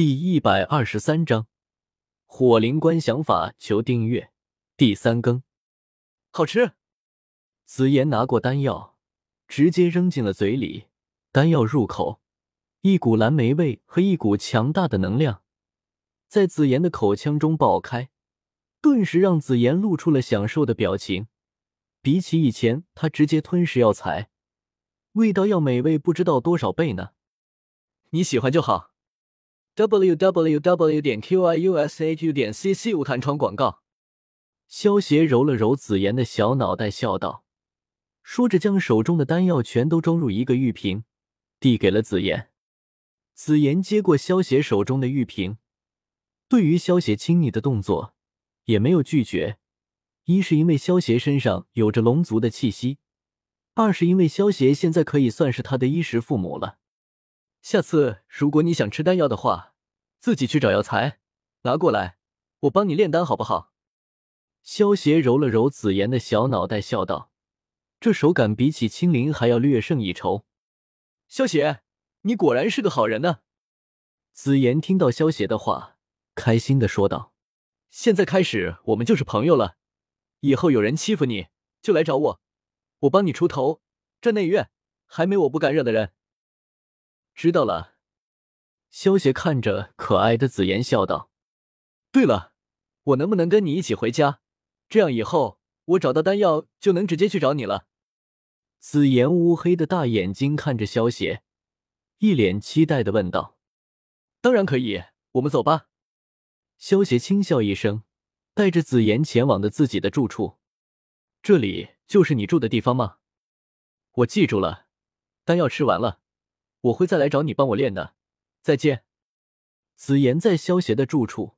第一百二十三章火灵观想法，求订阅。第三更，好吃。紫妍拿过丹药，直接扔进了嘴里。丹药入口，一股蓝莓味和一股强大的能量在紫妍的口腔中爆开，顿时让紫妍露出了享受的表情。比起以前，她直接吞噬药材，味道要美味不知道多少倍呢。你喜欢就好。W w w 点 q i u s h u 点 c c 无弹窗广告。萧邪揉了揉紫妍的小脑袋，笑道，说着将手中的丹药全都装入一个玉瓶，递给了紫妍。紫妍接过萧邪手中的玉瓶，对于萧邪亲昵的动作也没有拒绝。一是因为萧邪身上有着龙族的气息，二是因为萧邪现在可以算是他的衣食父母了。下次如果你想吃丹药的话，自己去找药材拿过来，我帮你炼丹好不好？萧邪揉了揉紫妍的小脑袋，笑道：“这手感比起青灵还要略胜一筹。”萧邪，你果然是个好人呢。紫妍听到萧邪的话，开心的说道：“现在开始，我们就是朋友了。以后有人欺负你，就来找我，我帮你出头。这内院还没我不敢惹的人。”知道了，萧邪看着可爱的紫妍笑道：“对了，我能不能跟你一起回家？这样以后我找到丹药就能直接去找你了。”紫妍乌黑的大眼睛看着萧邪，一脸期待的问道：“当然可以，我们走吧。”萧邪轻笑一声，带着紫妍前往的自己的住处。这里就是你住的地方吗？我记住了，丹药吃完了。我会再来找你帮我练的，再见。紫妍在萧邪的住处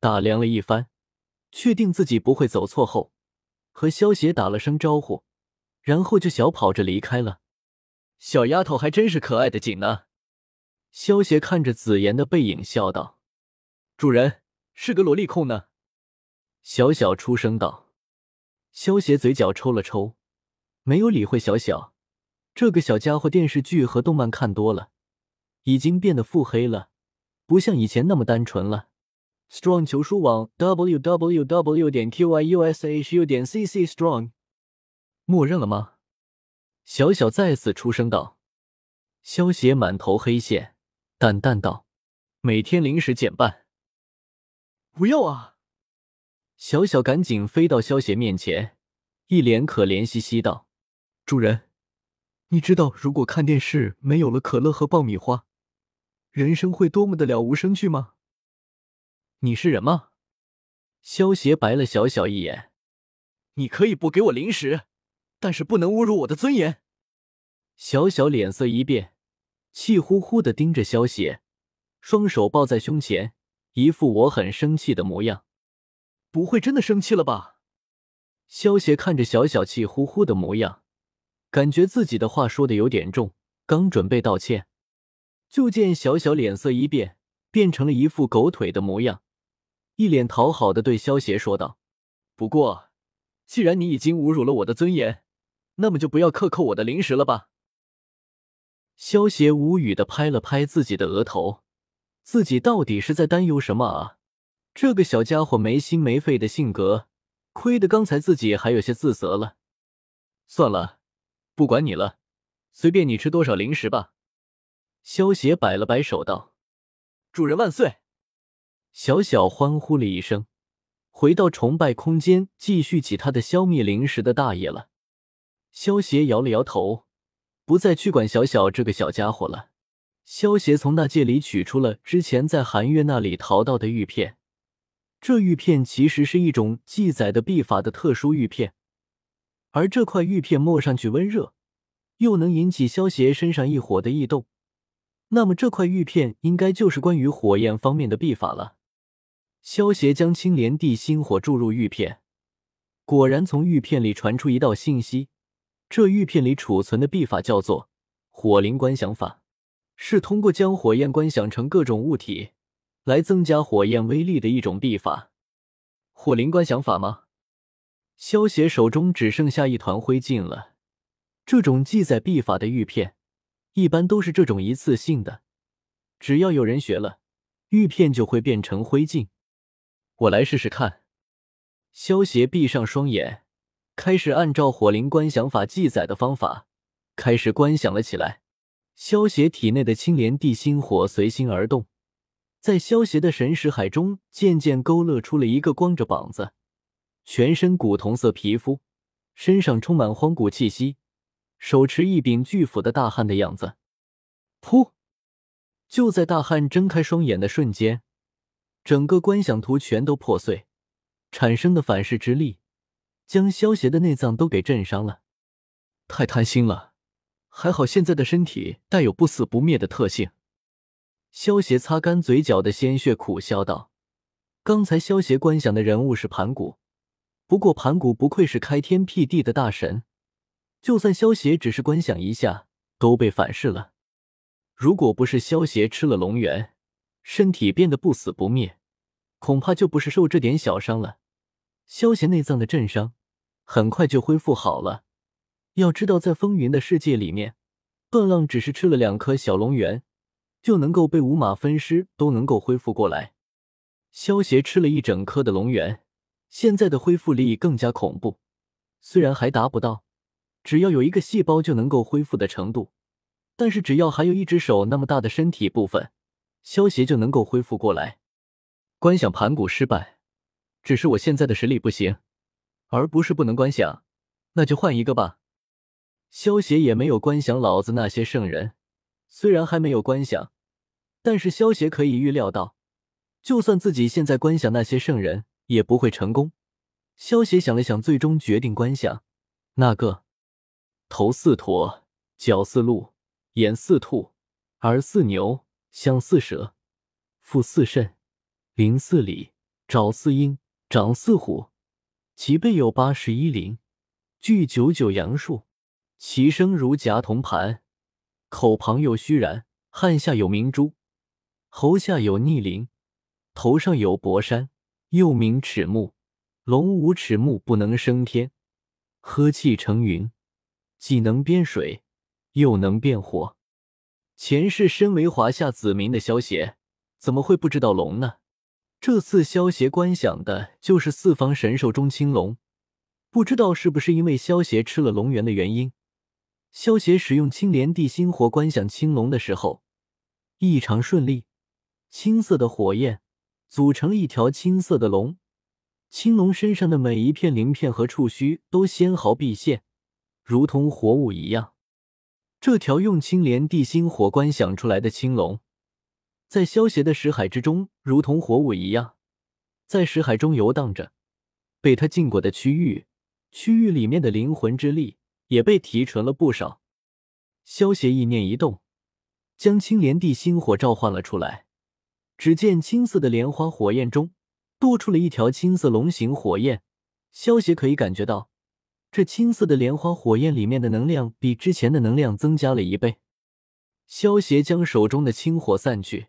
打量了一番，确定自己不会走错后，和萧邪打了声招呼，然后就小跑着离开了。小丫头还真是可爱的紧呢。萧邪看着紫妍的背影笑道：“主人是个萝莉控呢。”小小出声道。萧邪嘴角抽了抽，没有理会小小。这个小家伙电视剧和动漫看多了，已经变得腹黑了，不像以前那么单纯了。Strong 求书网 w w w 点 q y u s h u 点 c c strong，默认了吗？小小再次出声道。萧邪满头黑线，淡淡道：“每天零食减半。”不要啊！小小赶紧飞到萧邪面前，一脸可怜兮兮道：“主人。”你知道，如果看电视没有了可乐和爆米花，人生会多么的了无生趣吗？你是人吗？萧邪白了小小一眼。你可以不给我零食，但是不能侮辱我的尊严。小小脸色一变，气呼呼的盯着萧邪，双手抱在胸前，一副我很生气的模样。不会真的生气了吧？萧邪看着小小气呼呼的模样。感觉自己的话说的有点重，刚准备道歉，就见小小脸色一变，变成了一副狗腿的模样，一脸讨好的对萧邪说道：“不过，既然你已经侮辱了我的尊严，那么就不要克扣我的零食了吧。”萧邪无语的拍了拍自己的额头，自己到底是在担忧什么啊？这个小家伙没心没肺的性格，亏得刚才自己还有些自责了。算了。不管你了，随便你吃多少零食吧。萧邪摆了摆手道：“主人万岁！”小小欢呼了一声，回到崇拜空间，继续起他的消灭零食的大业了。萧邪摇了摇头，不再去管小小这个小家伙了。萧邪从那戒里取出了之前在寒月那里淘到的玉片，这玉片其实是一种记载的秘法的特殊玉片。而这块玉片摸上去温热，又能引起萧邪身上一火的异动，那么这块玉片应该就是关于火焰方面的秘法了。萧邪将青莲地心火注入玉片，果然从玉片里传出一道信息：这玉片里储存的秘法叫做火灵观想法，是通过将火焰观想成各种物体来增加火焰威力的一种秘法。火灵观想法吗？萧邪手中只剩下一团灰烬了。这种记载秘法的玉片，一般都是这种一次性的，只要有人学了，玉片就会变成灰烬。我来试试看。萧协闭上双眼，开始按照火灵观想法记载的方法，开始观想了起来。萧协体内的青莲地心火随心而动，在萧协的神识海中渐渐勾勒出了一个光着膀子、全身古铜色皮肤、身上充满荒古气息、手持一柄巨斧的大汉的样子。噗！就在大汉睁开双眼的瞬间，整个观想图全都破碎，产生的反噬之力将萧邪的内脏都给震伤了。太贪心了。还好现在的身体带有不死不灭的特性。萧邪擦干嘴角的鲜血，苦笑道：“刚才萧邪观想的人物是盘古，不过盘古不愧是开天辟地的大神，就算萧协只是观想一下，都被反噬了。如果不是萧协吃了龙元，身体变得不死不灭，恐怕就不是受这点小伤了。萧协内脏的震伤，很快就恢复好了。”要知道，在风云的世界里面，段浪只是吃了两颗小龙元，就能够被五马分尸，都能够恢复过来。萧协吃了一整颗的龙元，现在的恢复力更加恐怖。虽然还达不到只要有一个细胞就能够恢复的程度，但是只要还有一只手那么大的身体部分，萧协就能够恢复过来。观想盘古失败，只是我现在的实力不行，而不是不能观想，那就换一个吧。萧协也没有观想老子那些圣人，虽然还没有观想，但是萧协可以预料到，就算自己现在观想那些圣人，也不会成功。萧协想了想，最终决定观想那个头似驼，脚似鹿，眼似兔，耳似牛，相似蛇，腹似肾，鳞似鲤，爪似鹰，掌似虎，其背有八十一鳞，具九九阳数。其声如夹铜盘，口旁有虚髯，汗下有明珠，喉下有逆鳞，头上有薄山，又名齿目。龙无齿目，不能升天，呵气成云，既能变水，又能变火。前世身为华夏子民的萧协，怎么会不知道龙呢？这次萧协观想的就是四方神兽中青龙，不知道是不是因为萧协吃了龙元的原因。萧协使用青莲地心火观想青龙的时候，异常顺利。青色的火焰组成了一条青色的龙，青龙身上的每一片鳞片和触须都纤毫毕现，如同活物一样。这条用青莲地心火观想出来的青龙，在萧协的识海之中，如同活物一样，在识海中游荡着。被他进过的区域，区域里面的灵魂之力。也被提纯了不少。萧协意念一动，将青莲地心火召唤了出来。只见青色的莲花火焰中多出了一条青色龙形火焰。萧协可以感觉到，这青色的莲花火焰里面的能量比之前的能量增加了一倍。萧协将手中的青火散去，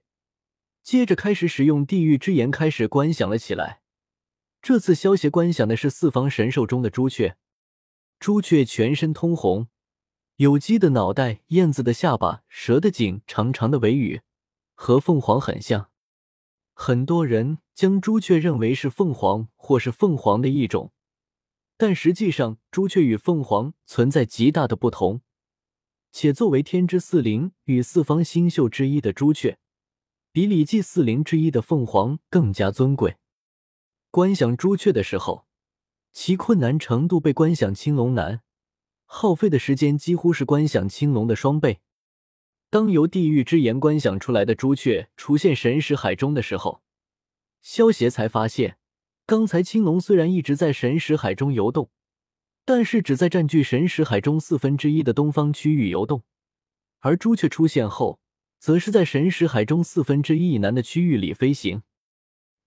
接着开始使用地狱之炎开始观想了起来。这次萧协观想的是四方神兽中的朱雀。朱雀全身通红，有鸡的脑袋，燕子的下巴，蛇的颈，长长的尾羽，和凤凰很像。很多人将朱雀认为是凤凰或是凤凰的一种，但实际上朱雀与凤凰存在极大的不同。且作为天之四灵与四方星宿之一的朱雀，比礼记四灵之一的凤凰更加尊贵。观想朱雀的时候。其困难程度被观想青龙难，耗费的时间几乎是观想青龙的双倍。当由地狱之炎观想出来的朱雀出现神识海中的时候，萧协才发现，刚才青龙虽然一直在神识海中游动，但是只在占据神识海中四分之一的东方区域游动，而朱雀出现后，则是在神识海中四分之一以南的区域里飞行。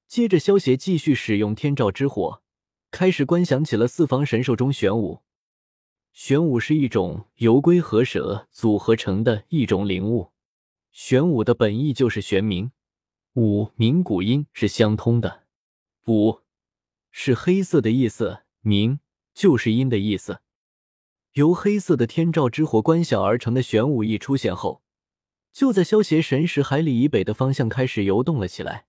接着，萧协继续使用天照之火。开始观想起了四方神兽中玄武。玄武是一种由龟和蛇组合成的一种灵物。玄武的本意就是玄冥，武冥古音是相通的。武是黑色的意思，明就是阴的意思。由黑色的天照之火观想而成的玄武翼出现后，就在消邪神识海里以北的方向开始游动了起来。